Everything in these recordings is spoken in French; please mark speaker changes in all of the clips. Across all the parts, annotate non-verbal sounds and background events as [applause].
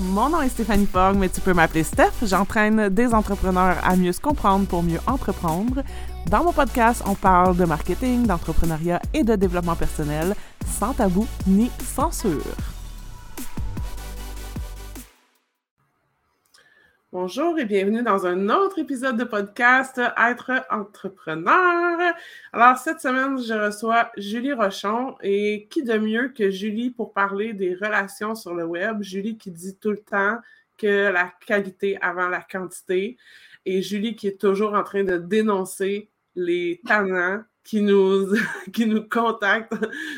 Speaker 1: Mon nom est Stéphanie Fogg, mais tu peux m'appeler Steph. J'entraîne des entrepreneurs à mieux se comprendre pour mieux entreprendre. Dans mon podcast, on parle de marketing, d'entrepreneuriat et de développement personnel, sans tabou ni censure. Bonjour et bienvenue dans un autre épisode de podcast Être entrepreneur. Alors cette semaine, je reçois Julie Rochon et qui de mieux que Julie pour parler des relations sur le web? Julie qui dit tout le temps que la qualité avant la quantité et Julie qui est toujours en train de dénoncer les talents qui nous, [laughs] qui nous contactent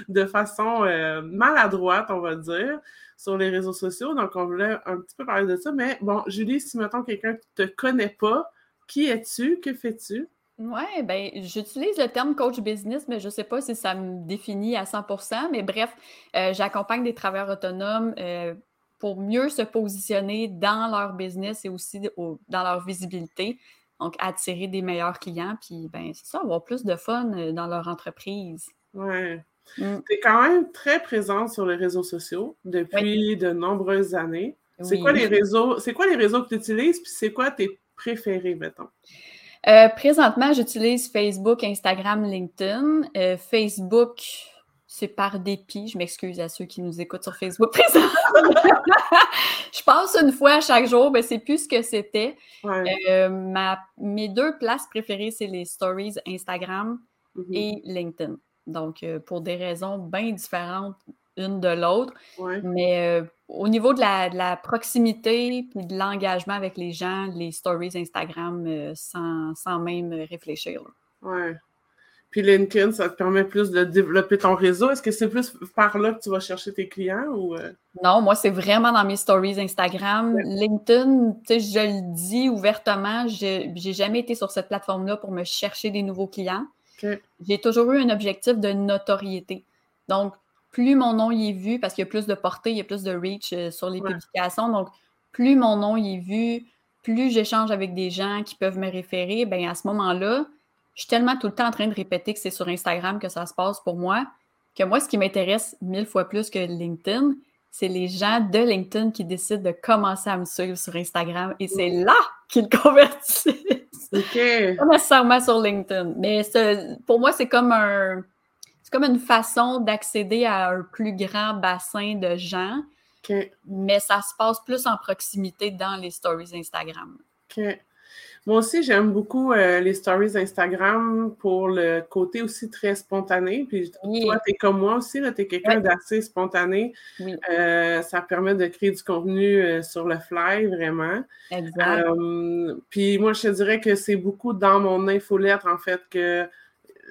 Speaker 1: de façon euh, maladroite, on va dire sur les réseaux sociaux. Donc, on voulait un petit peu parler de ça. Mais bon, Julie, si mettons quelqu'un ne te connaît pas, qui es-tu? Que fais-tu?
Speaker 2: Oui, ben j'utilise le terme coach business, mais je ne sais pas si ça me définit à 100% Mais bref, euh, j'accompagne des travailleurs autonomes euh, pour mieux se positionner dans leur business et aussi dans leur visibilité. Donc, attirer des meilleurs clients, puis ben, c'est ça, avoir plus de fun euh, dans leur entreprise.
Speaker 1: Oui. Mm. Tu es quand même très présente sur les réseaux sociaux depuis de nombreuses années. C'est quoi les réseaux? C'est quoi les réseaux que tu utilises? Puis c'est quoi tes préférés, mettons?
Speaker 2: Euh, présentement, j'utilise Facebook, Instagram, LinkedIn. Euh, Facebook, c'est par dépit. Je m'excuse à ceux qui nous écoutent sur Facebook [laughs] je passe une fois chaque jour, mais c'est plus ce que c'était. Euh, mes deux places préférées, c'est les stories Instagram mm-hmm. et LinkedIn. Donc, euh, pour des raisons bien différentes une de l'autre. Mais euh, au niveau de la, proximité et de l'engagement avec les gens, les stories Instagram, euh, sans, même réfléchir.
Speaker 1: Oui. Puis LinkedIn, ça te permet plus de développer ton réseau. Est-ce que c'est plus par là que tu vas chercher tes clients ou.
Speaker 2: Non, moi, c'est vraiment dans mes stories Instagram. LinkedIn, tu sais, je le dis ouvertement, je n'ai jamais été sur cette plateforme-là pour me chercher des nouveaux clients. J'ai toujours eu un objectif de notoriété. Donc, plus mon nom y est vu, parce qu'il y a plus de portée, il y a plus de reach euh, sur les publications, donc plus mon nom y est vu, plus j'échange avec des gens qui peuvent me référer, bien à ce moment-là, je suis tellement tout le temps en train de répéter que c'est sur Instagram que ça se passe pour moi, que moi, ce qui m'intéresse mille fois plus que LinkedIn, c'est les gens de LinkedIn qui décident de commencer à me suivre sur Instagram et c'est là qu'ils convertissent. [laughs] OK. Pas nécessairement sur LinkedIn. Mais pour moi, c'est comme un c'est comme une façon d'accéder à un plus grand bassin de gens. Mais ça se passe plus en proximité dans les stories Instagram.
Speaker 1: OK. Moi aussi, j'aime beaucoup euh, les stories Instagram pour le côté aussi très spontané. Puis toi, tu es comme moi aussi, tu es quelqu'un d'assez spontané. Euh, ça permet de créer du contenu euh, sur le fly, vraiment. Exact. puis moi, je te dirais que c'est beaucoup dans mon infolettre, en fait, que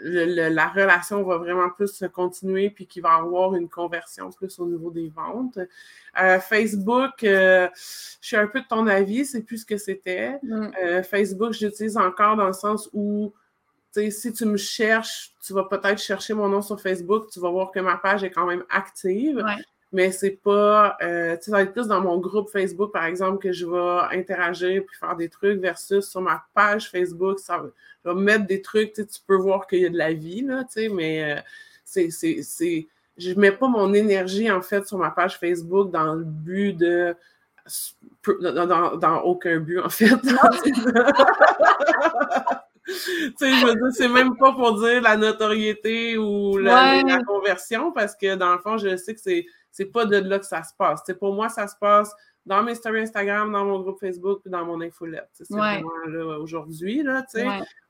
Speaker 1: la relation va vraiment plus se continuer puis qu'il va y avoir une conversion plus au niveau des ventes. Euh, Facebook, euh, je suis un peu de ton avis, c'est plus ce que c'était. Mm. Euh, Facebook, j'utilise encore dans le sens où si tu me cherches, tu vas peut-être chercher mon nom sur Facebook, tu vas voir que ma page est quand même active. Mais c'est pas, tu sais, ça va être plus dans mon groupe Facebook, par exemple, que je vais interagir puis faire des trucs versus sur ma page Facebook, ça, je vais mettre des trucs, tu peux voir qu'il y a de la vie, là, mais euh, c'est, c'est, je mets pas mon énergie, en fait, sur ma page Facebook dans le but de... Dans, aucun but, en fait. [laughs] c'est même pas pour dire la notoriété ou la, conversion, parce que dans le fond, je sais que c'est, c'est pas de là que ça se passe. pour moi, ça se passe dans mes stories Instagram, dans mon groupe Facebook, puis dans mon infolette. C'est vraiment là aujourd'hui. Là,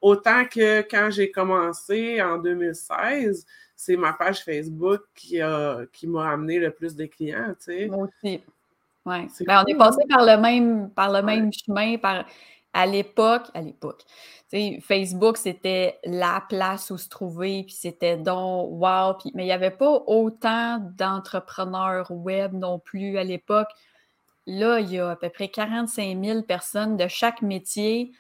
Speaker 1: Autant que quand j'ai commencé en 2016, c'est ma page Facebook qui, a, qui m'a amené le plus de clients.
Speaker 2: Moi aussi. Ouais. Ben, on est passé par le même, par le même chemin. Par, à l'époque, à l'époque, Facebook, c'était la place où se trouver, puis c'était donc wow. Puis, mais il n'y avait pas autant d'entrepreneurs web non plus à l'époque. Là, il y a à peu près 45 000 personnes de chaque métier.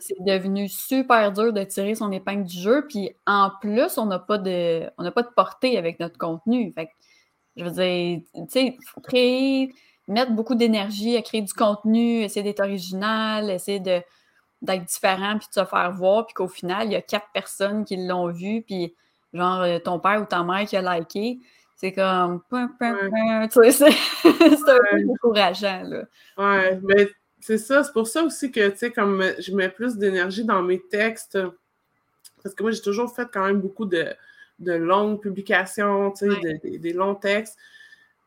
Speaker 2: C'est devenu super dur de tirer son épingle du jeu. Puis en plus, on n'a pas de on pas de portée avec notre contenu. Fait je veux dire, tu sais, créer, mettre beaucoup d'énergie à créer du contenu, essayer d'être original, essayer d'être différent, puis de se faire voir, puis qu'au final, il y a quatre personnes qui l'ont vu, puis genre ton père ou ta mère qui a liké c'est comme. [laughs] c'est un peu décourageant. Là.
Speaker 1: Ouais, mais c'est ça. C'est pour ça aussi que, tu sais, comme je mets plus d'énergie dans mes textes, parce que moi, j'ai toujours fait quand même beaucoup de, de longues publications, tu sais, des longs textes.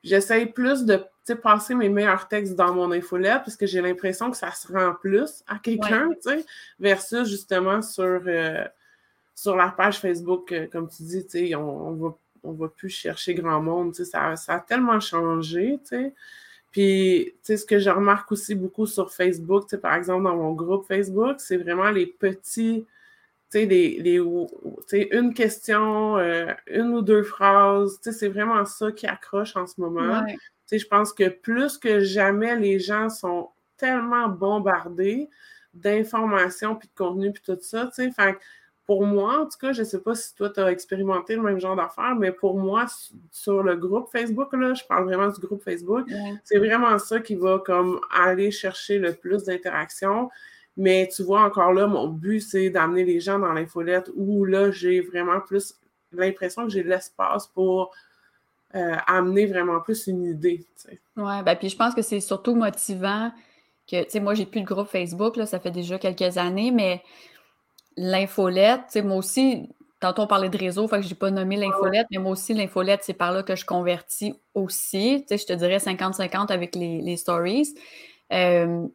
Speaker 1: J'essaye plus de passer mes meilleurs textes dans mon infolette parce que j'ai l'impression que ça se rend plus à quelqu'un, tu sais, versus justement sur, euh, sur la page Facebook, euh, comme tu dis, tu sais, on, on va on va plus chercher grand monde. Ça, ça a tellement changé. sais. Puis, tu sais, ce que je remarque aussi beaucoup sur Facebook, par exemple, dans mon groupe Facebook, c'est vraiment les petits, tu sais, les, les une question, euh, une ou deux phrases, tu sais, c'est vraiment ça qui accroche en ce moment. Je pense que plus que jamais, les gens sont tellement bombardés d'informations, puis de contenu, puis tout ça, tu sais, pour moi, en tout cas, je ne sais pas si toi, tu as expérimenté le même genre d'affaires, mais pour moi, sur le groupe Facebook, là, je parle vraiment du groupe Facebook, c'est vraiment ça qui va comme aller chercher le plus d'interactions. Mais tu vois, encore là, mon but, c'est d'amener les gens dans l'infolette où là, j'ai vraiment plus l'impression que j'ai l'espace pour euh, amener vraiment plus une idée.
Speaker 2: Oui, ben, puis je pense que c'est surtout motivant que, tu sais, moi, j'ai plus de groupe Facebook, là, ça fait déjà quelques années, mais l'infolette, moi aussi, tantôt on parlait de réseau, fait que je n'ai pas nommé l'infolette, mais moi aussi, l'infolette, c'est par là que je convertis aussi. Je te dirais 50-50 avec les, stories. Euh,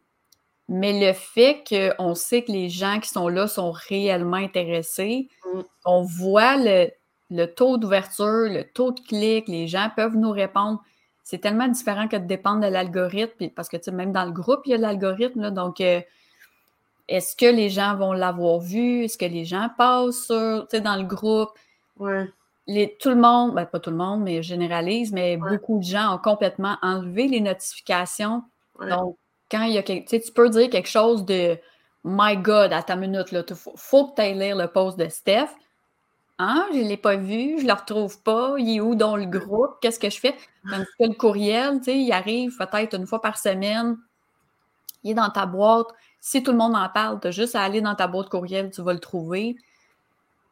Speaker 2: mais le fait qu'on sait que les gens qui sont là sont réellement intéressés, mm. on voit le, le taux d'ouverture, le taux de clic, les gens peuvent nous répondre. C'est tellement différent que de dépendre de l'algorithme, parce que même dans le groupe, il y a l'algorithme. Donc, euh, est-ce que les gens vont l'avoir vu? Est-ce que les gens passent sur, dans le groupe?
Speaker 1: Ouais.
Speaker 2: Les, tout le monde, ben pas tout le monde, mais je généralise, mais beaucoup de gens ont complètement enlevé les notifications. Donc, quand il y a quelque, tu peux dire quelque chose de My God, à ta minute, il faut, que tu ailles lire le post de Steph. Hein, je ne l'ai pas vu, je ne le retrouve pas, il est où dans le groupe, qu'est-ce que je fais? Tandis que le courriel, il arrive peut-être une fois par semaine, il est dans ta boîte, si tout le monde en parle, tu as juste à aller dans ta boîte courriel, tu vas le trouver.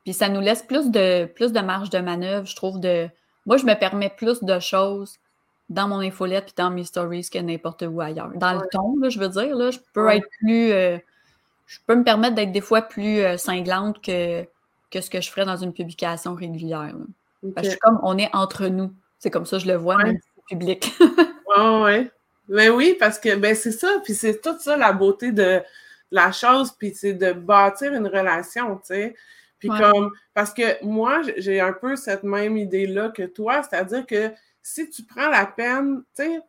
Speaker 2: Puis ça nous laisse plus de, plus de marge de manœuvre, je trouve. de Moi, je me permets plus de choses dans mon infolette puis dans mes stories que n'importe où ailleurs. Dans le ton, je veux dire, là, je peux être plus. Euh, je peux me permettre d'être des fois plus euh, cinglante que, que ce que je ferais dans une publication régulière. Parce que comme on est entre nous. C'est comme ça je le vois, même public. [laughs]
Speaker 1: ouais, ouais. Mais ben oui, parce que ben c'est ça, puis c'est tout ça la beauté de la chose, puis c'est de bâtir une relation, tu sais. Puis comme, parce que moi, j'ai un peu cette même idée-là que toi, c'est-à-dire que si tu prends la peine, tu sais,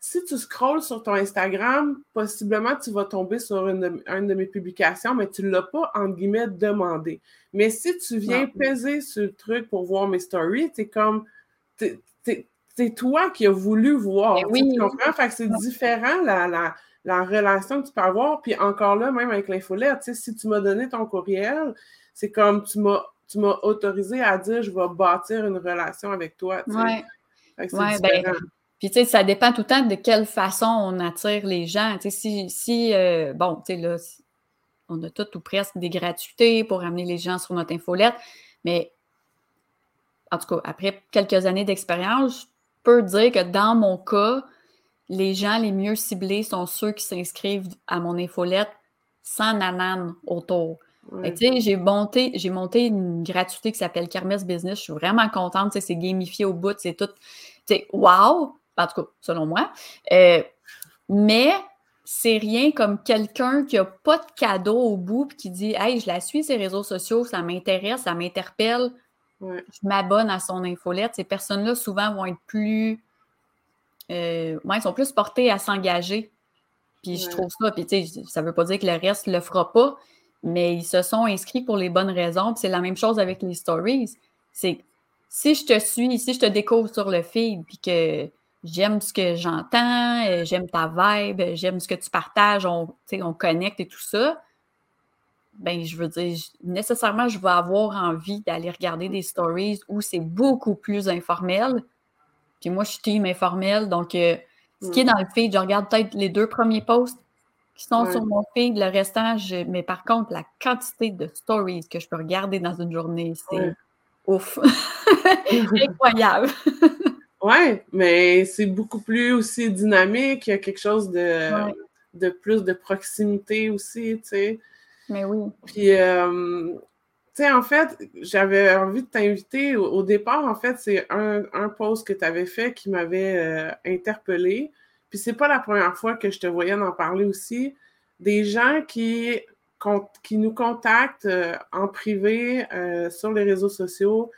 Speaker 1: si tu scrolles sur ton Instagram, possiblement tu vas tomber sur une de, mes publications, mais tu ne l'as pas, entre guillemets, demandé. Mais si tu viens peser sur le truc pour voir mes stories, c'est comme, c'est toi qui as voulu voir. Ben oui. Tu comprends? Fait que c'est différent la, la, relation que tu peux avoir. Puis encore là, même avec l'infolette, si tu m'as donné ton courriel, c'est comme tu m'as tu m'as autorisé à dire je vais bâtir une relation avec toi.
Speaker 2: Oui. Ouais, ben, puis, tu sais, ça dépend tout le temps de quelle façon on attire les gens. Tu sais, si, si euh, bon, tu sais, là, on a tout ou presque des gratuités pour amener les gens sur notre infolette, mais en tout cas, après quelques années d'expérience, peux dire que dans mon cas, les gens les mieux ciblés sont ceux qui s'inscrivent à mon infolette sans nanan autour. J'ai monté, j'ai monté une gratuité qui s'appelle Kermesse Business. Je suis vraiment contente. C'est gamifié au bout. C'est tout. Wow! En tout cas, selon moi. Euh, mais c'est rien comme quelqu'un qui n'a pas de cadeau au bout et qui dit Hey, je la suis ces réseaux sociaux, ça m'intéresse, ça m'interpelle je m'abonne à son infolette. Ces personnes-là, souvent, vont être plus. Euh, ils sont plus portés à s'engager. Puis je trouve ça. Puis tu sais, ça ne veut pas dire que le reste ne le fera pas, mais ils se sont inscrits pour les bonnes raisons. Puis c'est la même chose avec les stories. C'est si je te suis, si je te découvre sur le feed, puis que j'aime ce que j'entends, euh, j'aime ta vibe, j'aime ce que tu partages, on, on connecte et tout ça, ben, je veux dire, nécessairement, je vais avoir envie d'aller regarder des stories où c'est beaucoup plus informel. Puis moi, je suis team informel, donc euh, ce qui est dans le feed, je regarde peut-être les deux premiers posts qui sont sur mon feed, le restant, mais par contre, la quantité de stories que je peux regarder dans une journée, c'est ouf, [laughs] [laughs] incroyable. [laughs]
Speaker 1: ouais, mais c'est beaucoup plus aussi dynamique, il y a quelque chose de, de plus de proximité aussi, tu sais.
Speaker 2: Mais oui.
Speaker 1: Puis, euh, tu sais, en fait, j'avais envie de t'inviter. Au, départ, en fait, c'est un, un post que tu avais fait qui m'avait euh, interpellé. Puis, c'est pas la première fois que je te voyais en parler aussi. Des gens qui, qui nous contactent euh, en privé sur les réseaux sociaux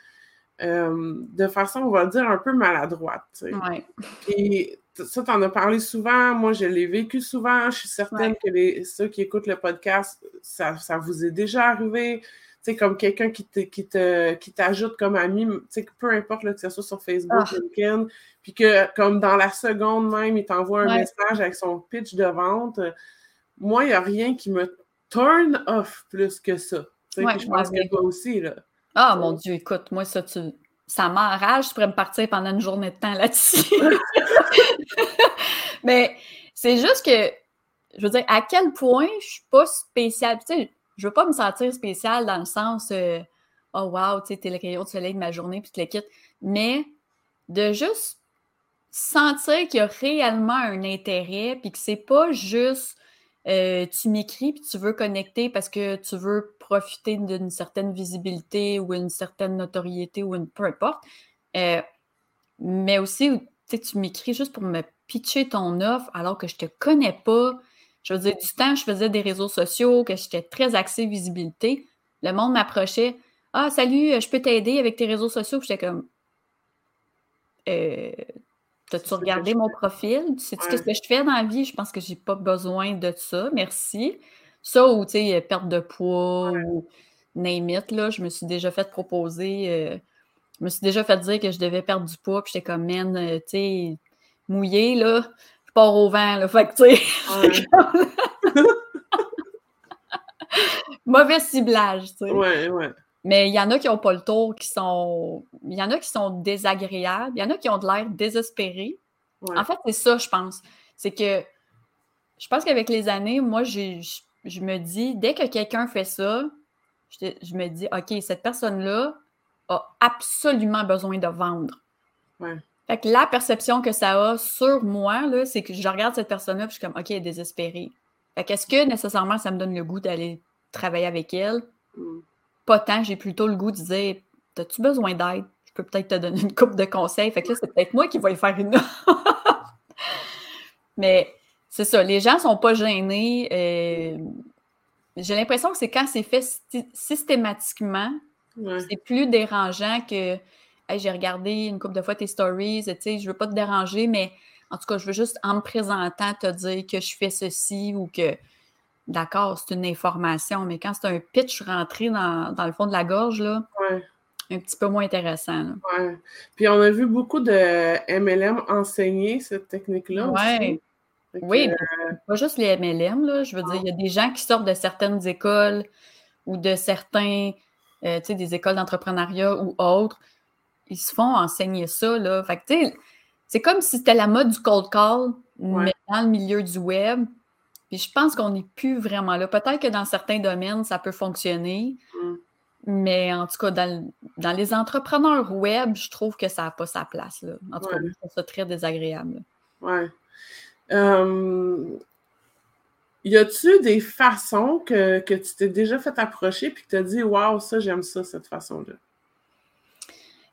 Speaker 1: de façon, on va dire, un peu maladroite.
Speaker 2: Ouais.
Speaker 1: Puis, ça, tu en as parlé souvent. Moi, je l'ai vécu souvent. Je suis certaine que les, ceux qui écoutent le podcast, ça, vous est déjà arrivé. Tu sais, comme quelqu'un qui qui qui t'ajoute comme ami, tu sais, peu importe que ce soit sur Facebook, ah. LinkedIn, puis que comme dans la seconde même, il t'envoie un message avec son pitch de vente. Moi, il n'y a rien qui me turn off plus que ça. Tu sais, je pense que toi aussi, là.
Speaker 2: Ah, mon Dieu, écoute, moi, ça, tu ça m'enrage, je pourrais me partir pendant une journée de temps là-dessus. [laughs] Mais c'est juste que, je veux dire, à quel point je suis pas spéciale. Tu sais, je veux pas me sentir spéciale dans le sens, euh, oh wow, tu sais, t'es le rayon de soleil de ma journée, puis tu le quittes. Mais de juste sentir qu'il y a réellement un intérêt, puis que c'est pas juste euh, tu m'écris puis tu veux connecter parce que tu veux profiter d'une certaine visibilité ou une certaine notoriété ou peu importe. Euh, mais aussi, tu m'écris juste pour me pitcher ton offre alors que je te connais pas. Je veux dire, du temps, je faisais des réseaux sociaux, que j'étais très axée visibilité. Le monde m'approchait. Ah, salut, je peux t'aider avec tes réseaux sociaux. J'étais comme. Euh, T'as-tu regardé mon profil? Tu sais -tu ce que je fais dans la vie? Je pense que j'ai pas besoin de ça. Merci. Ça ou, tu sais, perte de poids ou name it, là, je me suis déjà fait proposer, euh, je me suis déjà fait dire que je devais perdre du poids, puis j'étais comme, man, euh, tu sais, mouillé, là, je pars au vent, là, [laughs] fait que, tu sais, [laughs] mauvais ciblage, tu sais.
Speaker 1: Ouais, ouais.
Speaker 2: Mais il y en a qui n'ont pas le tour, qui sont. Il y en a qui sont désagréables, il y en a qui ont de l'air désespérés. En fait, c'est ça, je pense. C'est que je pense qu'avec les années, moi, je, me dis, dès que quelqu'un fait ça, je, me dis, OK, cette personne-là a absolument besoin de vendre. Fait que la perception que ça a sur moi, c'est que je regarde cette personne-là et je suis comme, OK, elle est désespérée. Fait qu'est-ce que nécessairement ça me donne le goût d'aller travailler avec elle? Mm pas tant, j'ai plutôt le goût de dire As-tu besoin d'aide? Je peux peut-être te donner une coupe de conseils. Fait que là, c'est peut-être moi qui vais y faire une Mais c'est ça, les gens ne sont pas gênés. Euh, j'ai l'impression que c'est quand c'est fait systématiquement, c'est plus dérangeant que j'ai regardé une couple de fois tes stories, tu sais, je veux pas te déranger, mais en tout cas, je veux juste en me présentant te dire que je fais ceci ou que d'accord, c'est une information, mais quand c'est un pitch rentré dans, le fond de la gorge, là, un petit peu moins intéressant.
Speaker 1: Ouais. Puis on a vu beaucoup de MLM enseigner cette technique-là
Speaker 2: ouais. Oui, euh, pas juste les MLM, là, je veux dire, il y a des gens qui sortent de certaines écoles ou de certains, euh, tu sais, des écoles d'entrepreneuriat ou autres, ils se font enseigner ça, là. Fait que, tu sais, c'est comme si c'était la mode du cold call, mais dans le milieu du web, puis je pense qu'on n'est plus vraiment là. Peut-être que dans certains domaines, ça peut fonctionner. Mm. Mais en tout cas, dans, les entrepreneurs web, je trouve que ça n'a pas sa place. Là. En tout cas, je trouve ça très désagréable.
Speaker 1: Oui. Euh, y a-tu des façons que, tu t'es déjà fait approcher puis que tu as dit Waouh, ça, j'aime ça, cette façon-là?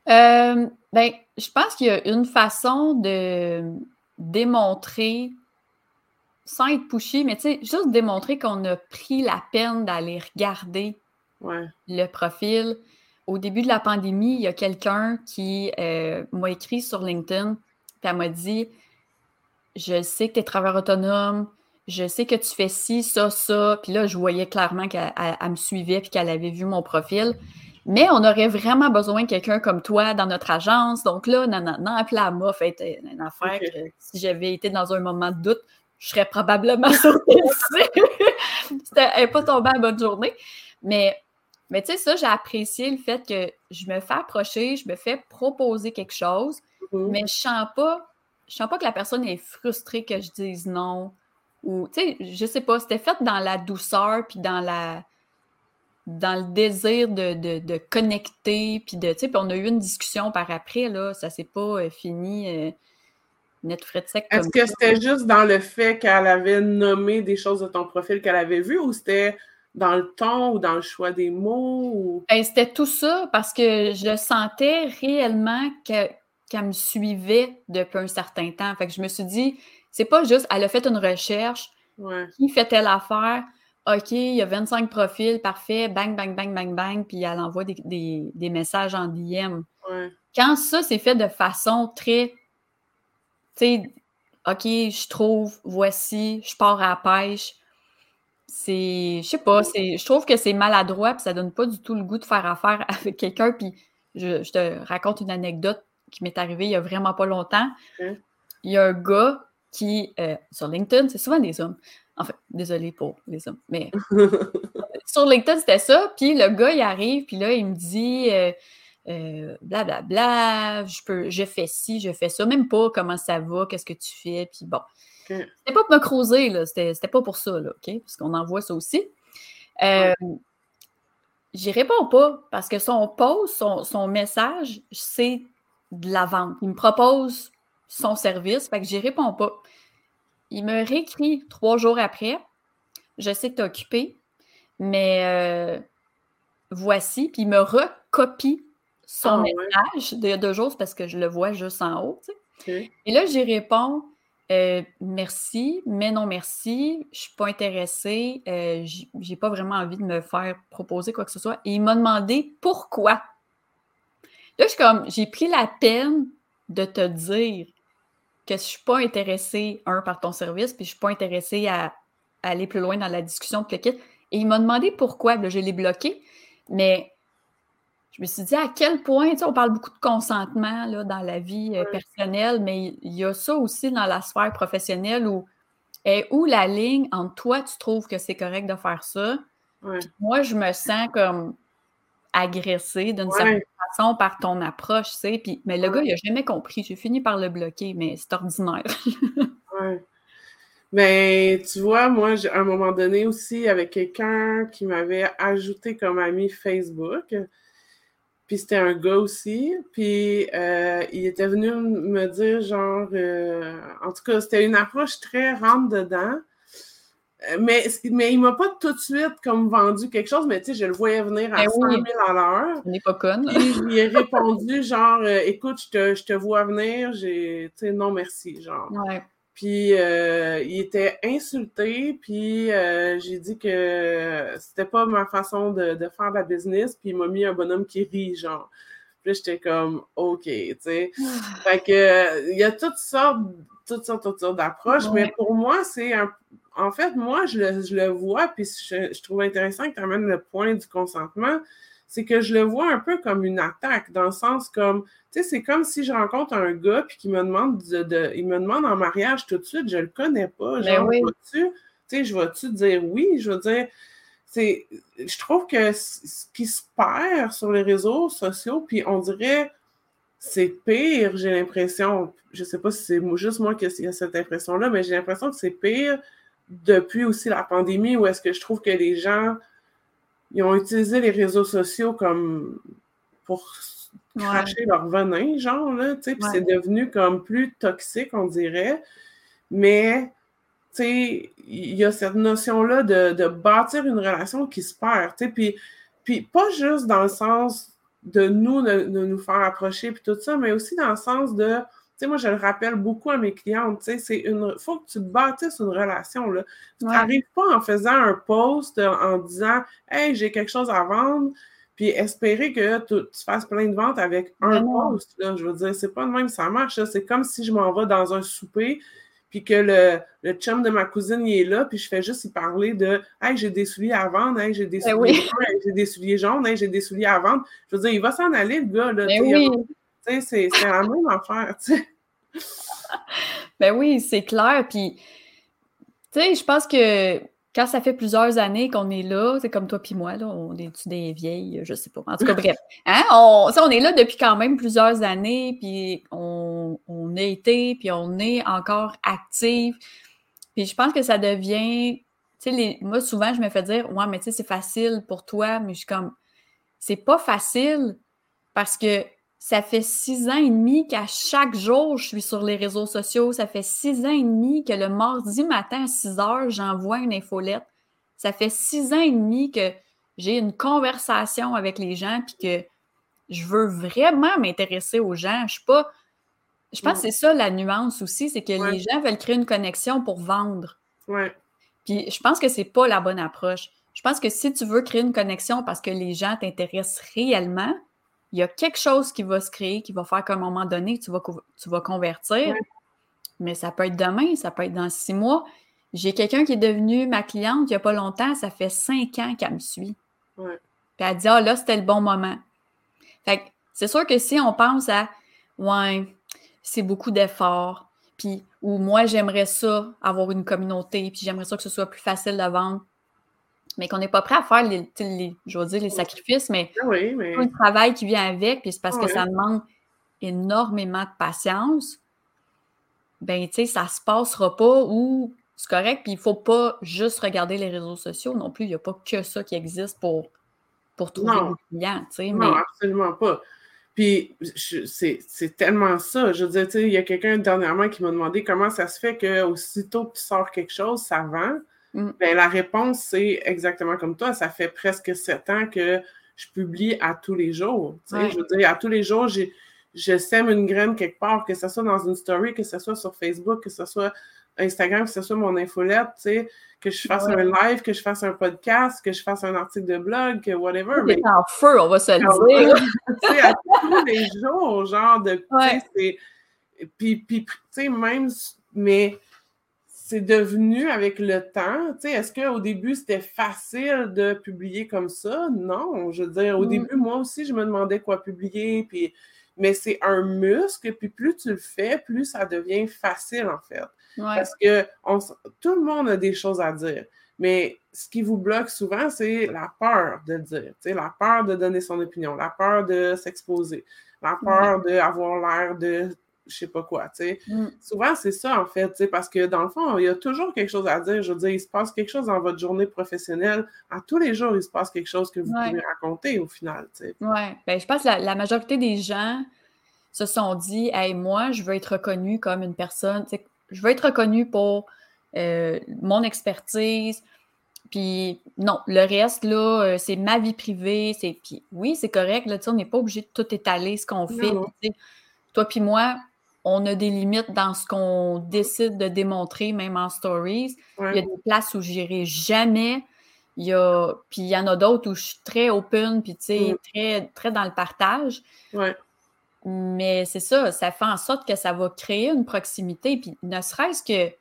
Speaker 2: Euh, ben, je pense qu'il y a une façon de démontrer sans être pushy, mais tu sais, juste démontrer qu'on a pris la peine d'aller regarder le profil. Au début de la pandémie, il y a quelqu'un qui euh, m'a écrit sur LinkedIn, puis elle m'a dit Je sais que tu es travailleur autonome, je sais que tu fais ci, ça, ça. Puis là, je voyais clairement qu'elle me suivait puis qu'elle avait vu mon profil. Mais on aurait vraiment besoin de quelqu'un comme toi dans notre agence. Donc là, non, non, non. Puis là, elle m'a fait une affaire que si j'avais été dans un moment de doute, je serais probablement [laughs] sortie C'était pas tombé à bonne journée. Mais, mais tu sais, ça, j'ai apprécié le fait que je me fais approcher, je me fais proposer quelque chose, mm-hmm. mais je sens pas, je sens pas que la personne est frustrée que je dise non. Ou, tu sais, je sais pas, c'était fait dans la douceur puis dans la dans le désir de, connecter, puis de, tu sais, puis on a eu une discussion par après, là, ça s'est pas euh, fini euh, net frais de sec.
Speaker 1: Est-ce que c'était juste dans le fait qu'elle avait nommé des choses de ton profil qu'elle avait vues ou c'était dans le ton ou dans le choix des mots?
Speaker 2: Ben, c'était tout ça parce que je sentais réellement qu'elle me suivait depuis un certain temps. Fait que je me suis dit, c'est pas juste, elle a fait une recherche, qui fait telle affaire, OK, il y a 25 profils, parfait, bang, bang, bang, bang, bang, puis elle envoie des, messages en DM. Quand ça, c'est fait de façon très, sais, OK, je trouve, voici, je pars à la pêche, c'est, je sais pas, je trouve que c'est maladroit, puis ça donne pas du tout le goût de faire affaire [laughs] avec quelqu'un, puis je, te raconte une anecdote qui m'est arrivée il y a vraiment pas longtemps. Il y a un gars qui, euh, sur LinkedIn, c'est souvent des hommes. En fait, désolé pour les hommes, mais [laughs] sur LinkedIn, c'était ça. Puis le gars, il arrive, puis là, il me dit blablabla, euh, euh, bla, je, peux, je fais ci, je fais ça, même pas comment ça va, qu'est-ce que tu fais, puis bon. C'était pas pour me creuser, là, c'était pas pour ça, là, OK? Parce qu'on envoie ça aussi. Euh, J'y réponds pas parce que son post, son, son message, c'est de la vente. Il me propose son service. Fait que j'y réponds pas. Il me réécrit trois jours après. Je sais que tu es occupé, mais euh, voici. Puis il me recopie son ah message de deux jours parce que je le vois juste en haut. Et là, j'y réponds euh, merci, mais non merci. Je suis pas intéressée. Euh, j'ai pas vraiment envie de me faire proposer quoi que ce soit. Et il m'a demandé pourquoi. Là, je suis comme, j'ai pris la peine de te dire que je ne suis pas intéressée, un, par ton service, puis je ne suis pas intéressée à, aller plus loin dans la discussion de le kit. Et il m'a demandé pourquoi. je l'ai bloqué. Mais je me suis dit à quel point, tu sais, on parle beaucoup de consentement là, dans la vie euh, personnelle, mais il y a ça aussi dans la sphère professionnelle où est où la ligne entre toi, tu trouves que c'est correct de faire ça. Moi, je me sens comme agressée d'une certaine façon par ton approche, tu sais. Puis, mais le gars, il n'a jamais compris. J'ai fini par le bloquer, mais c'est ordinaire. [laughs]
Speaker 1: ouais. Mais tu vois, moi, à un moment donné aussi, avec quelqu'un qui m'avait ajouté comme ami Facebook, puis c'était un gars aussi, puis euh, il était venu me dire, genre, euh, en tout cas, c'était une approche très rentre-dedans. Euh, mais, mais il m'a pas tout de suite comme vendu quelque chose, mais tu sais, je le voyais venir à 100 000 à l'heure.
Speaker 2: On n'est pas conne.
Speaker 1: je lui ai répondu genre, écoute, je te, je te vois venir, j'ai, tu sais, non merci, genre.
Speaker 2: Ouais.
Speaker 1: Puis euh, il était insulté, puis j'ai dit que c'était pas ma façon de, de, faire de la business, puis il m'a mis un bonhomme qui rit, genre. Puis j'étais comme, OK, tu sais. fait que, il y a toutes sortes, toutes sortes, toutes sortes d'approches, mais pour moi, c'est un en fait, moi, je le, vois, puis je, trouve intéressant que tu amènes le point du consentement, c'est que je le vois un peu comme une attaque, dans le sens comme, tu sais, c'est comme si je rencontre un gars, puis qu'il me demande de, il me demande en mariage tout de suite, je le connais pas, ben genre, tu sais, je vais-tu dire oui, je veux dire, c'est, je trouve que ce qui se perd sur les réseaux sociaux, puis on dirait, c'est pire, j'ai l'impression, je sais pas si c'est juste moi qui a cette impression-là, mais j'ai l'impression que c'est pire depuis aussi la pandémie où est-ce que je trouve que les gens ils ont utilisé les réseaux sociaux comme pour cracher leur venin, genre, là, tu sais, puis c'est devenu comme plus toxique, on dirait. Mais, tu sais, il y a cette notion-là de, bâtir une relation qui se perd, tu sais, puis, puis pas juste dans le sens de nous, de, de nous faire approcher, puis tout ça, mais aussi dans le sens de sais, moi, je le rappelle beaucoup à mes clientes, tu sais, c'est une... faut que tu bâtisses une relation, là. Tu n'arrives pas en faisant un post en disant « Hey, j'ai quelque chose à vendre », puis espérer que tu, fasses plein de ventes avec un post, là. Je veux dire, c'est pas de même que ça marche, C'est comme si je m'en vais dans un souper, puis que le, le chum de ma cousine, il est là, puis je fais juste y parler de « Hey, j'ai des souliers à vendre, hey, j'ai des, ben des souliers jaunes, hey, j'ai des souliers à vendre. » Je veux dire, il va s'en aller, le gars, là. C'est la même affaire, tu sais.
Speaker 2: ben oui, c'est clair. Puis, tu sais, je pense que quand ça fait plusieurs années qu'on est là, c'est comme toi puis moi, là, on est des vieilles, je sais pas. En tout cas, [laughs] bref. Hein, on, on est là depuis quand même plusieurs années, puis on, on a été, puis on est encore actif. Puis je pense que ça devient tu sais, moi, souvent, je me fais dire, ouais, mais tu sais, c'est facile pour toi, mais je suis comme, c'est pas facile parce que ça fait six ans et demi qu'à chaque jour, je suis sur les réseaux sociaux. Ça fait six ans et demi que le mardi matin à 6 heures, j'envoie une infolette. Ça fait six ans et demi que j'ai une conversation avec les gens puis que je veux vraiment m'intéresser aux gens. Je suis pas. Je pense que c'est ça la nuance aussi, c'est que les gens veulent créer une connexion pour vendre.
Speaker 1: Ouais.
Speaker 2: Puis je pense que c'est pas la bonne approche. Je pense que si tu veux créer une connexion parce que les gens t'intéressent réellement, il y a quelque chose qui va se créer, qui va faire qu'à un moment donné, tu vas, tu vas convertir. Mais ça peut être demain, ça peut être dans six mois. J'ai quelqu'un qui est devenu ma cliente il n'y a pas longtemps, ça fait cinq ans qu'elle me suit.
Speaker 1: Puis
Speaker 2: elle dit Ah là, c'était le bon moment. Fait c'est sûr que si on pense à Ouais, c'est beaucoup d'efforts, puis ou moi j'aimerais ça, avoir une communauté, puis j'aimerais ça que ce soit plus facile de vendre, mais qu'on n'est pas prêt à faire les, je veux dire, les sacrifices, mais,
Speaker 1: ah oui, mais...
Speaker 2: le travail qui vient avec, puis c'est parce que ça demande énormément de patience, ben, tu sais, ça se passera pas ou c'est correct, puis il faut pas juste regarder les réseaux sociaux non plus. Il n'y a pas que ça qui existe pour, pour trouver des clients, tu sais.
Speaker 1: Non, absolument pas. Puis c'est tellement ça. Je veux dire, tu sais, il y a quelqu'un dernièrement qui m'a demandé comment ça se fait qu'aussitôt que tu sors quelque chose, ça vend. Mm. Ben, la réponse, c'est exactement comme toi. Ça fait presque sept ans que je publie à tous les jours. Je veux dire, à tous les jours, je sème une graine quelque part, que ce soit dans une story, que ce soit sur Facebook, que ce soit Instagram, que ce soit mon infolette, que je fasse un live, que je fasse un podcast, que je fasse un article de blog, que whatever.
Speaker 2: Mais en feu, on va se le
Speaker 1: dire. à tous les jours, genre de. Puis, puis tu sais, même, mais c'est devenu avec le temps. Tu sais, est-ce qu'au début, c'était facile de publier comme ça? Non. Je veux dire, au mm. début, moi aussi, je me demandais quoi publier, puis mais c'est un muscle, puis plus tu le fais, plus ça devient facile, en fait. Parce que tout le monde a des choses à dire. Mais ce qui vous bloque souvent, c'est la peur de dire, la peur de donner son opinion, la peur de s'exposer, la peur d'avoir l'air de je sais pas quoi, tu sais. Mm. Souvent, c'est ça, en fait, tu sais, parce que dans le fond, il y a toujours quelque chose à dire. Je veux dire, il se passe quelque chose dans votre journée professionnelle. À tous les jours, il se passe quelque chose que vous pouvez raconter au final, tu sais.
Speaker 2: Oui. Ben, je pense que la, majorité des gens se sont dit, hey, moi, je veux être reconnue comme une personne, tu sais, je veux être reconnue pour euh, mon expertise, puis non, le reste, là, euh, c'est ma vie privée. C'est, puis oui, c'est correct. Là, on n'est pas obligé de tout étaler ce qu'on fait. toi puis moi, on a des limites dans ce qu'on décide de démontrer, même en stories. Il y a des places où j'irai jamais. Il y a, puis il y en a d'autres où je suis très open, puis tu sais, très, très dans le partage. Mais c'est ça, ça fait en sorte que ça va créer une proximité. Puis ne serait-ce que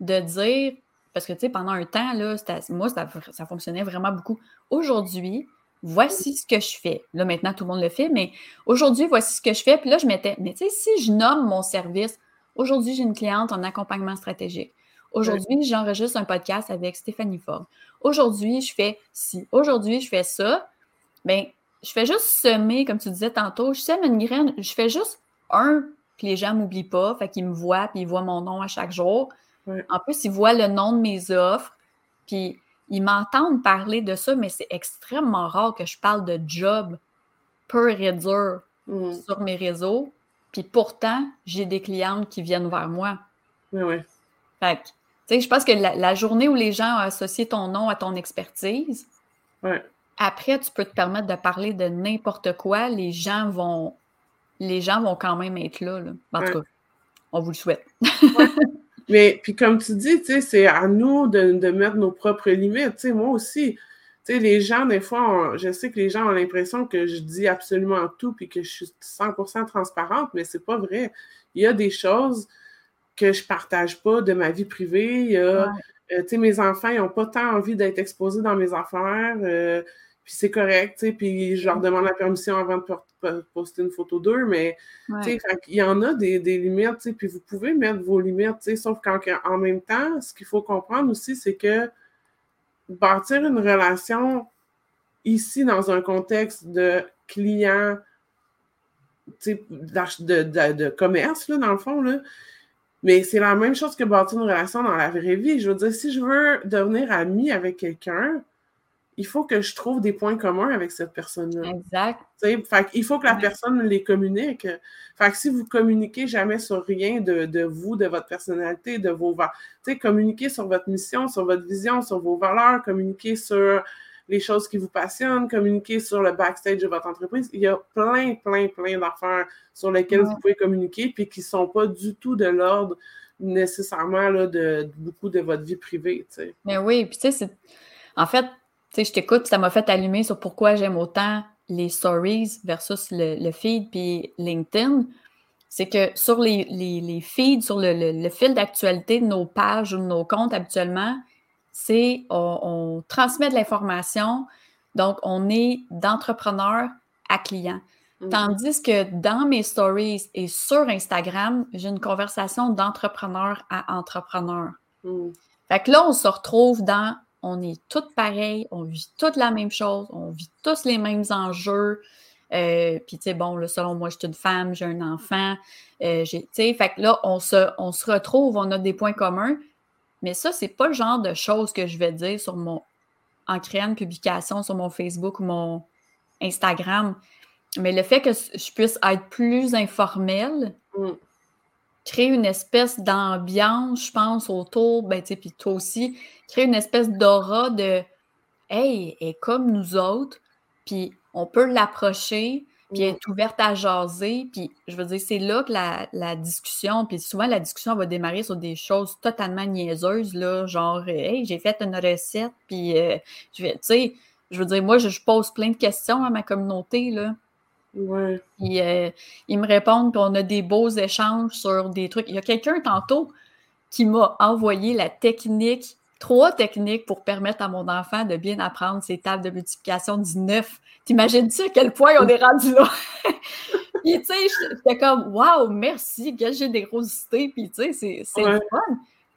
Speaker 2: de dire, parce que tu sais, pendant un temps, là, moi, ça, ça fonctionnait vraiment beaucoup. Aujourd'hui, voici ce que je fais. Là, maintenant, tout le monde le fait, mais aujourd'hui, voici ce que je fais. Puis là, je mettais, mais tu sais, si je nomme mon service, aujourd'hui, j'ai une cliente en accompagnement stratégique. Aujourd'hui, j'enregistre un podcast avec Stéphanie Ford. Aujourd'hui, je fais ci. Aujourd'hui, je fais ça. Bien, je fais juste semer, comme tu disais tantôt, je sème une graine, je fais juste un, que les gens ne m'oublient pas, fait qu'ils me voient, puis ils voient mon nom à chaque jour. En plus, ils voient le nom de mes offres, puis ils m'entendent parler de ça, mais c'est extrêmement rare que je parle de job pur et dur mm. sur mes réseaux. Puis pourtant, j'ai des clientes qui viennent vers moi.
Speaker 1: Oui, oui.
Speaker 2: Fait que, tu sais, je pense que la, journée où les gens ont associé ton nom à ton expertise, après, tu peux te permettre de parler de n'importe quoi. Les gens vont les gens vont quand même être là. En tout cas, on vous le souhaite. [laughs]
Speaker 1: Mais puis comme tu dis, c'est à nous de, mettre nos propres limites. moi aussi, les gens, des fois, je sais que les gens ont l'impression que je dis absolument tout puis que je suis 100% transparente, mais c'est pas vrai. Il y a des choses que je partage pas de ma vie privée. Il y a, euh, mes enfants, ils n'ont pas tant envie d'être exposés dans mes affaires. Euh, puis c'est correct, tu sais, puis je leur demande la permission avant de poster une photo d'eux, mais tu sais, il y en a des, limites, tu sais, puis vous pouvez mettre vos limites, tu sais, sauf qu'en même temps, ce qu'il faut comprendre aussi, c'est que bâtir une relation ici dans un contexte de client, tu sais, de, de, commerce, là, dans le fond, là, Mais c'est la même chose que bâtir une relation dans la vraie vie. Je veux dire, si je veux devenir ami avec quelqu'un, il faut que je trouve des points communs avec cette personne-là.
Speaker 2: Exact.
Speaker 1: Fait il faut que la personne les communique. Fait que si vous communiquez jamais sur rien de, vous, de votre personnalité, de vos valeurs, communiquez sur votre mission, sur votre vision, sur vos valeurs, communiquez sur les choses qui vous passionnent, communiquer sur le backstage de votre entreprise. Il y a plein, plein, plein d'affaires sur lesquelles vous pouvez communiquer puis qui ne sont pas du tout de l'ordre nécessairement là, de, beaucoup de votre vie privée.
Speaker 2: Mais oui, puis tu sais, en fait, sais, je t'écoute, ça m'a fait allumer sur pourquoi j'aime autant les stories versus le, feed puis LinkedIn. C'est que sur les, les, feeds, sur le, fil d'actualité de nos pages ou de nos comptes habituellement, c'est on, transmet de l'information, donc on est d'entrepreneur à client. Mm. Tandis que dans mes stories et sur Instagram, j'ai une conversation d'entrepreneur à entrepreneur. Mm. Fait que là, on se retrouve dans on est toutes pareilles, on vit toutes la même chose, on vit tous les mêmes enjeux. Euh, puis, tu sais, bon, là, selon moi, je suis une femme, j'ai un enfant. Euh, tu sais, fait que là, on se, retrouve, on a des points communs. Mais ça, c'est pas le genre de choses que je vais dire sur mon, en créant une publication sur mon Facebook ou mon Instagram. Mais le fait que je puisse être plus informelle, mm créer une espèce d'ambiance, je pense, autour, ben, tu sais, puis toi aussi, créer une espèce d'aura de Hey, elle est comme nous autres, puis on peut l'approcher, puis être ouverte à jaser. Puis je veux dire, c'est là que la, discussion, puis souvent la discussion va démarrer sur des choses totalement niaiseuses, là, genre Hey, j'ai fait une recette, puis euh, je vais, tu sais, je veux dire, moi, je, pose plein de questions à ma communauté, là.
Speaker 1: Ouais.
Speaker 2: Euh, ils me répondent, puis on a des beaux échanges sur des trucs. Il y a quelqu'un tantôt qui m'a envoyé la technique, trois techniques pour permettre à mon enfant de bien apprendre ses tables de multiplication du 9. T'imagines-tu à quel point on est rendu là? [laughs] puis, tu sais, j'étais comme, waouh, merci, j'ai des grossités, puis, tu sais, c'est fun.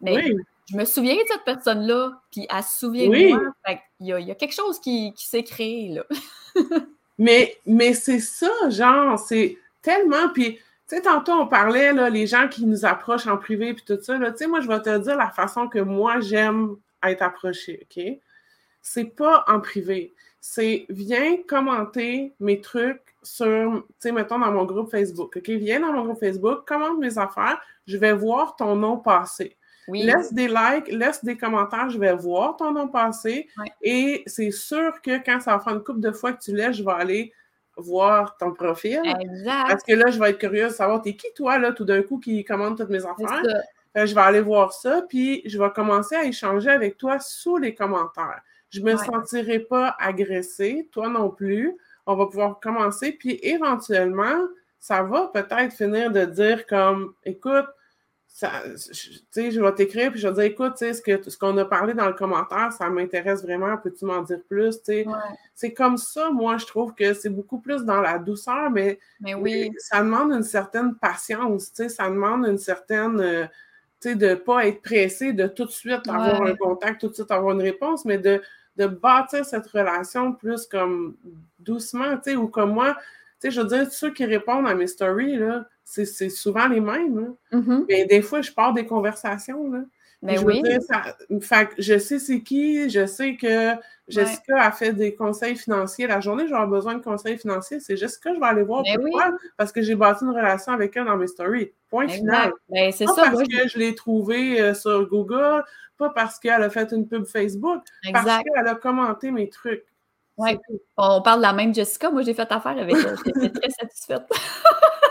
Speaker 2: Mais je me souviens de cette personne-là, puis elle se souvient de moi. il, y a, il y a quelque chose qui, qui s'est créé, là. [laughs]
Speaker 1: Mais, c'est ça, genre, c'est tellement. Puis, tu sais, tantôt, on parlait, les gens qui nous approchent en privé, puis tout ça. Tu sais, moi, je vais te dire la façon que moi, j'aime être approché, OK? C'est pas en privé. C'est viens commenter mes trucs sur, tu sais, mettons dans mon groupe Facebook, OK? Viens dans mon groupe Facebook, commente mes affaires, je vais voir ton nom passer. Laisse des likes, laisse des commentaires, je vais voir ton nom passer. Et c'est sûr que quand ça va faire une couple de fois que tu laisses, je vais aller voir ton profil.
Speaker 2: Exact.
Speaker 1: Parce que là, je vais être curieuse de savoir, t'es qui toi, là, tout d'un coup, qui commande toutes mes affaires? je vais aller voir ça, puis je vais commencer à échanger avec toi sous les commentaires. Je ne me sentirai pas agressée, toi non plus. On va pouvoir commencer, puis éventuellement, ça va peut-être finir de dire comme, écoute, je vais t'écrire puis je vais dire écoute, ce qu'on ce qu'on a parlé dans le commentaire, ça m'intéresse vraiment, peux-tu m'en dire plus? C'est comme ça, moi, je trouve que c'est beaucoup plus dans la douceur, mais,
Speaker 2: mais oui.
Speaker 1: ça demande une certaine patience, ça demande une certaine. Euh, de ne pas être pressé de tout de suite avoir un contact, tout de suite avoir une réponse, mais de, de bâtir cette relation plus comme doucement, ou comme moi, je veux dire, ceux qui répondent à mes stories, là, c'est souvent les mêmes. Mm-hmm. Mais des fois, je pars des conversations. Là.
Speaker 2: Mais ben oui.
Speaker 1: je sais c'est qui, je sais que Jessica a fait des conseils financiers. La journée, j'aurai besoin de conseils financiers. C'est Jessica, je vais aller voir
Speaker 2: ben
Speaker 1: pourquoi. Parce que j'ai bâti une relation avec elle dans mes stories. Point final.
Speaker 2: Ben, pas
Speaker 1: parce que je l'ai trouvée euh, sur Google, pas parce qu'elle a fait une pub Facebook, parce qu'elle a commenté mes trucs.
Speaker 2: Oui, on parle de la même Jessica. Moi, j'ai fait affaire avec elle. J'étais très satisfaite. [laughs]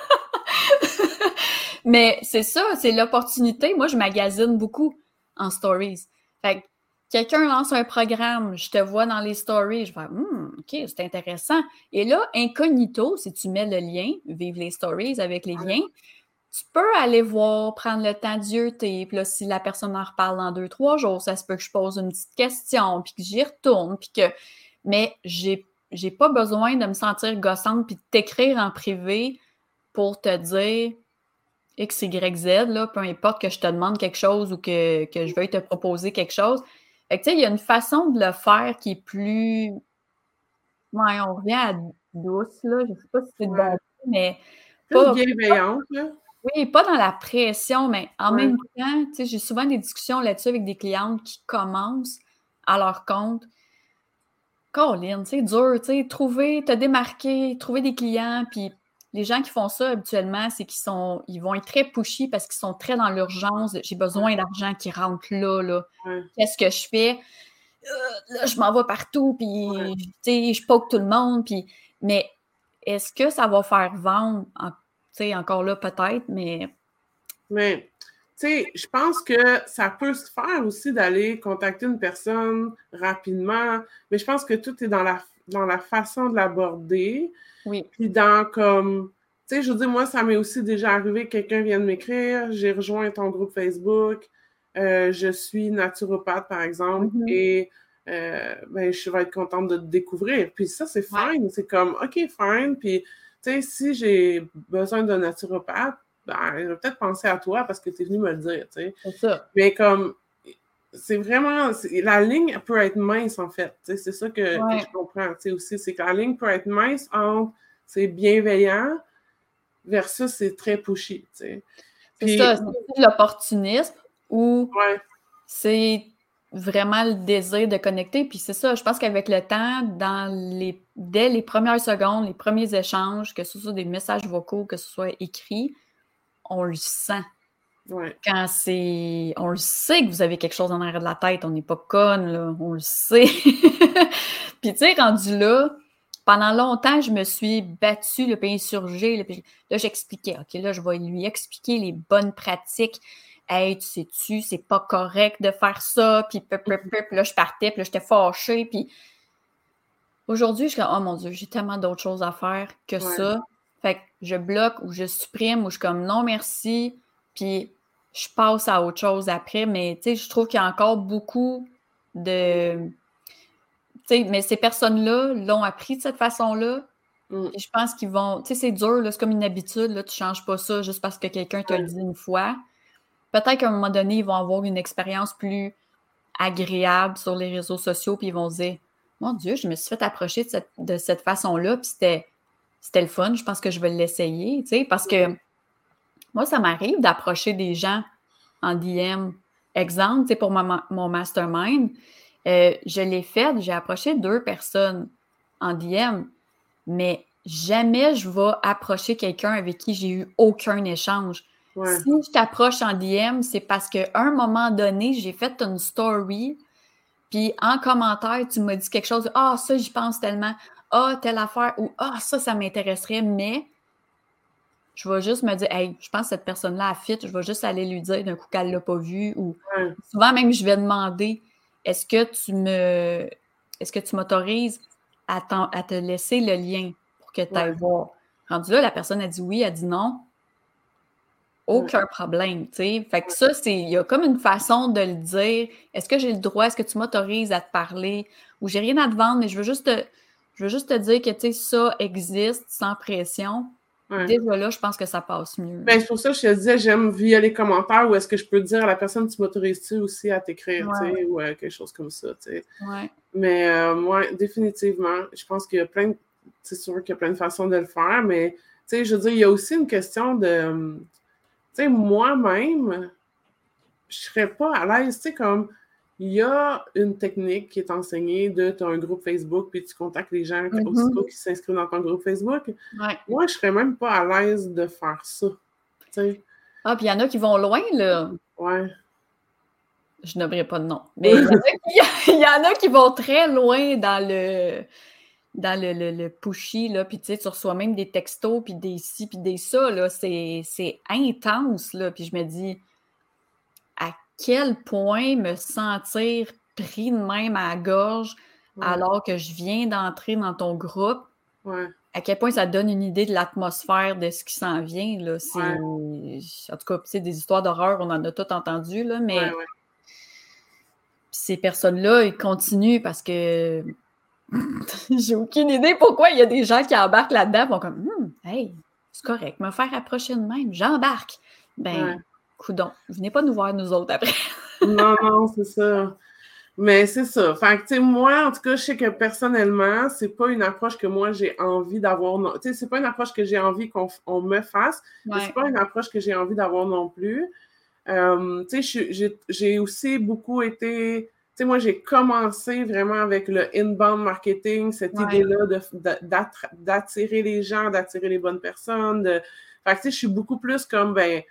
Speaker 2: Mais c'est ça, c'est l'opportunité. Moi, je magasine beaucoup en stories. Fait que quelqu'un lance un programme, je te vois dans les stories, je vais, hmm, OK, c'est intéressant. Et là, incognito, si tu mets le lien, vive les stories avec les liens, tu peux aller voir, prendre le temps d'y Puis là, si la personne en reparle dans deux, trois jours, ça se peut que je pose une petite question, puis que j'y retourne, puis que. Mais j'ai j'ai pas besoin de me sentir gossante puis de t'écrire en privé pour te dire X, Y, Z, là, peu importe que je te demande quelque chose ou que, je veuille te proposer quelque chose. Fait que, il y a une façon de le faire qui est plus. Ouais, on revient à douce, là. Je sais pas si c'est bon, mais.
Speaker 1: Pas bienveillante, là.
Speaker 2: Oui, pas dans la pression, mais en même temps, j'ai souvent des discussions là-dessus avec des clientes qui commencent à leur compte. Colin, c'est dur, tu sais, trouver, te démarquer, trouver des clients, puis les gens qui font ça habituellement, c'est qu'ils sont, ils vont être très pushy parce qu'ils sont très dans l'urgence. J'ai besoin d'argent qui rentre là, là. Qu'est-ce que je fais? Euh, là, je m'en vais partout, puis je poke tout le monde, puis... Mais est-ce que ça va faire vendre? encore là, peut-être, mais...
Speaker 1: Mais, sais, je pense que ça peut se faire aussi d'aller contacter une personne rapidement, mais je pense que tout est dans la, dans la façon de l'aborder.
Speaker 2: Oui.
Speaker 1: Puis dans comme... Tu sais, je veux dire, moi, ça m'est aussi déjà arrivé que quelqu'un vienne m'écrire, j'ai rejoint ton groupe Facebook, euh, je suis naturopathe, par exemple, mm-hmm. et euh, ben, je vais être contente de te découvrir. Puis ça, c'est fine. C'est comme, OK, fine. Puis, tu sais, si j'ai besoin d'un naturopathe, ben, je vais peut-être penser à toi parce que tu es venu me le dire, tu sais.
Speaker 2: C'est ça.
Speaker 1: Mais comme, c'est vraiment, la ligne peut être mince, en fait. C'est ça que, je comprends, tu sais, aussi. C'est que la ligne peut être mince entre c'est bienveillant versus c'est très pushy, tu sais.
Speaker 2: C'est ça, c'est l'opportunisme ou c'est vraiment le désir de connecter. Puis c'est ça, je pense qu'avec le temps, dans les, dès les premières secondes, les premiers échanges, que ce soit des messages vocaux, que ce soit écrit, on le sent. Quand c'est. On le sait que vous avez quelque chose en arrière de la tête, on n'est pas conne, là, on le sait. [laughs] puis tu sais, rendu là, pendant longtemps, je me suis battue, le pays insurgé. Là, j'expliquais, OK, là, je vais lui expliquer les bonnes pratiques Hey, tu sais-tu, c'est pas correct de faire ça, puis là, je partais, puis là, j'étais fâchée, puis aujourd'hui, je suis comme, oh mon Dieu, j'ai tellement d'autres choses à faire que ça. Fait que je bloque ou je supprime ou je suis comme, non, merci, puis je passe à autre chose après, mais tu sais, je trouve qu'il y a encore beaucoup de. Tu sais, mais ces personnes-là l'ont appris de cette façon-là. Mm. Je pense qu'ils vont. Tu sais, c'est dur, c'est comme une habitude, là, tu changes pas ça juste parce que quelqu'un te le dit une fois peut-être qu'à un moment donné, ils vont avoir une expérience plus agréable sur les réseaux sociaux, puis ils vont se dire Mon Dieu, je me suis fait approcher de cette, façon-là, puis c'était, c'était le fun, je pense que je vais l'essayer, tu sais, parce que moi, ça m'arrive d'approcher des gens en DM. Exemple, tu sais, pour mon mastermind, euh, je l'ai fait, j'ai approché deux personnes en DM, mais jamais je vais approcher quelqu'un avec qui j'ai eu aucun échange. Si je t'approche en DM, c'est parce qu'à un moment donné, j'ai fait une story, puis en commentaire, tu m'as dit quelque chose, ah, ça, j'y pense tellement, ah, telle affaire, ou ah, ça, ça m'intéresserait, mais je vais juste me dire, hey, je pense que cette personne-là a fit, je vais juste aller lui dire d'un coup qu'elle ne l'a pas vu, ou souvent même, je vais demander, est-ce que tu me, est-ce que tu m'autorises à, à, te laisser le lien pour que tu ailles voir? Rendu là, la personne a dit oui, elle a dit non. Aucun problème, tu sais. Fait que ça, c'est, il y a comme une façon de le dire. Est-ce que j'ai le droit? Est-ce que tu m'autorises à te parler? Ou j'ai rien à te vendre, mais je veux juste te, je veux juste te dire que, tu sais, ça existe sans pression. Déjà là, je pense que ça passe mieux.
Speaker 1: Ben, c'est pour ça que je te disais, j'aime via les commentaires ou est-ce que je peux dire à la personne, tu m'autorises-tu aussi à t'écrire, tu sais, ou quelque chose comme ça, tu sais. Mais euh, moi, définitivement, je pense qu'il y a plein de... C'est sûr qu'il y a plein de façons de le faire, mais, tu sais, je veux dire, il y a aussi une question de tu sais, moi-même, je serais pas à l'aise, tu sais, comme il y a une technique qui est enseignée de tu as un groupe Facebook puis tu contactes les gens mm-hmm. qui s'inscrivent dans ton groupe Facebook. Moi, je serais même pas à l'aise de faire ça.
Speaker 2: Ah, puis il y en a qui vont loin, là.
Speaker 1: Ouais.
Speaker 2: Je n'aimerais pas de nom. Mais [laughs] il y, en a qui vont très loin dans le dans le, le, le pushy, là, puis tu sais, tu reçois même des textos, puis des ci, puis des ça, là, c'est, intense, là, puis je me dis, quel point me sentir pris de même à la gorge alors que je viens d'entrer dans ton groupe, à quel point ça donne une idée de l'atmosphère de ce qui s'en vient, là, en tout cas, sais, des histoires d'horreur, on en a toutes entendu, là, mais ces personnes-là, ils continuent parce que [laughs] J'ai aucune idée pourquoi il y a des gens qui embarquent là-dedans vont comme hum, Hey, c'est correct, me faire approcher de même, j'embarque. Ben. Coudon, venez pas nous voir nous autres après. [laughs]
Speaker 1: non, non, c'est ça. Mais c'est ça. Fait que, moi, en tout cas, je sais que personnellement, c'est pas une approche que moi j'ai envie d'avoir. Tu sais, c'est pas une approche que j'ai envie qu'on me fasse. mais C'est pas une approche que j'ai envie d'avoir non plus. Euh, tu sais, j'ai aussi beaucoup été. Tu sais, moi, j'ai commencé vraiment avec le inbound marketing, cette idée-là d'attirer les gens, d'attirer les bonnes personnes. De... Fait que, tu sais, je suis beaucoup plus comme, ben,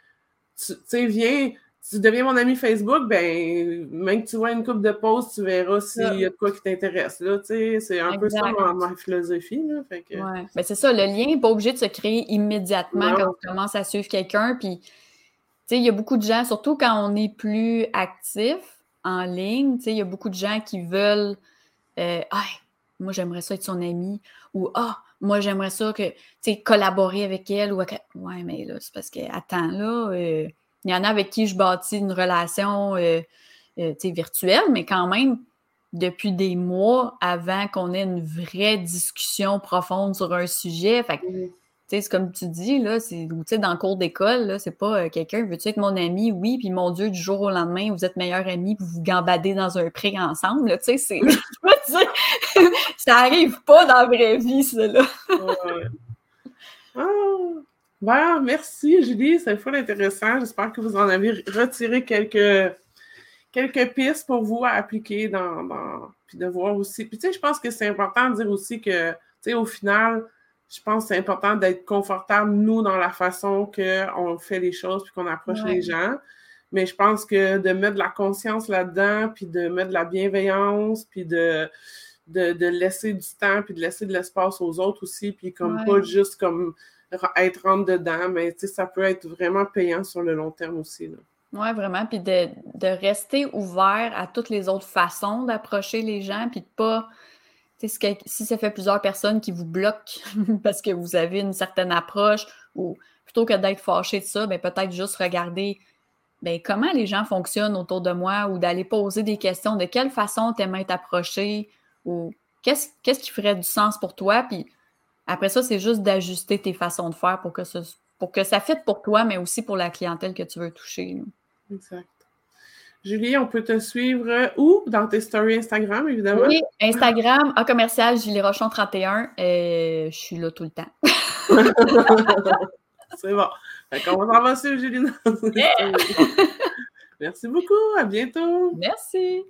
Speaker 1: tu sais, viens, tu deviens mon ami Facebook, ben, même que tu vois une coupe de posts, tu verras s'il y a de quoi qui t'intéresse. Là, c'est un peu ça ma, philosophie. Là, fait que...
Speaker 2: ben, c'est ça, le lien n'est pas obligé de se créer immédiatement quand on commence à suivre quelqu'un. Puis, il y a beaucoup de gens, surtout quand on est plus actif en ligne, il y a beaucoup de gens qui veulent euh, moi j'aimerais ça être son ami ou Ah, moi j'aimerais ça que collaborer avec elle ou Ouais, mais là, c'est parce que attends, là. Euh, il y en a avec qui je bâtis une relation euh, euh, virtuelle, mais quand même, depuis des mois avant qu'on ait une vraie discussion profonde sur un sujet. Fait c'est comme tu dis, là, c'est dans le cours d'école, c'est pas euh, quelqu'un, veux-tu être mon ami? Oui, puis mon Dieu, du jour au lendemain, vous êtes meilleurs amis, puis vous gambadez dans un pré ensemble, tu sais, [laughs] [laughs] ça arrive pas dans la vraie vie, ça.
Speaker 1: Ah! Merci Julie, c'est fou intéressant. J'espère que vous en avez retiré quelques, quelques pistes pour vous à appliquer dans, puis de voir aussi. Puis tu sais, je pense que c'est important de dire aussi que, tu sais, au final, je pense que c'est important d'être confortable, nous, dans la façon qu'on fait les choses puis qu'on approche les gens. Mais je pense que de mettre de la conscience là-dedans, puis de mettre de la bienveillance, puis de, de, laisser du temps, puis de laisser de l'espace aux autres aussi, puis comme pas juste comme être rentre dedans, mais ça peut être vraiment payant sur le long terme aussi.
Speaker 2: Oui, vraiment. Puis de, rester ouvert à toutes les autres façons d'approcher les gens, puis de pas. Si ça fait plusieurs personnes qui vous bloquent [laughs] parce que vous avez une certaine approche, ou plutôt que d'être fâché de ça, ben peut-être juste regarder ben, comment les gens fonctionnent autour de moi ou d'aller poser des questions. De quelle façon tu aimes être approché ou qu'est-ce, qu'est-ce qui ferait du sens pour toi? Puis après ça, c'est juste d'ajuster tes façons de faire pour que, ça, fitte pour toi, mais aussi pour la clientèle que tu veux toucher.
Speaker 1: Exact. Julie, on peut te suivre où? Dans tes stories Instagram, évidemment?
Speaker 2: Oui, Instagram, A commercial Julie Rochon 31. je suis là tout le temps. [laughs]
Speaker 1: C'est bon. Fait on va s'en Julie. [laughs] Merci beaucoup. À bientôt.
Speaker 2: Merci.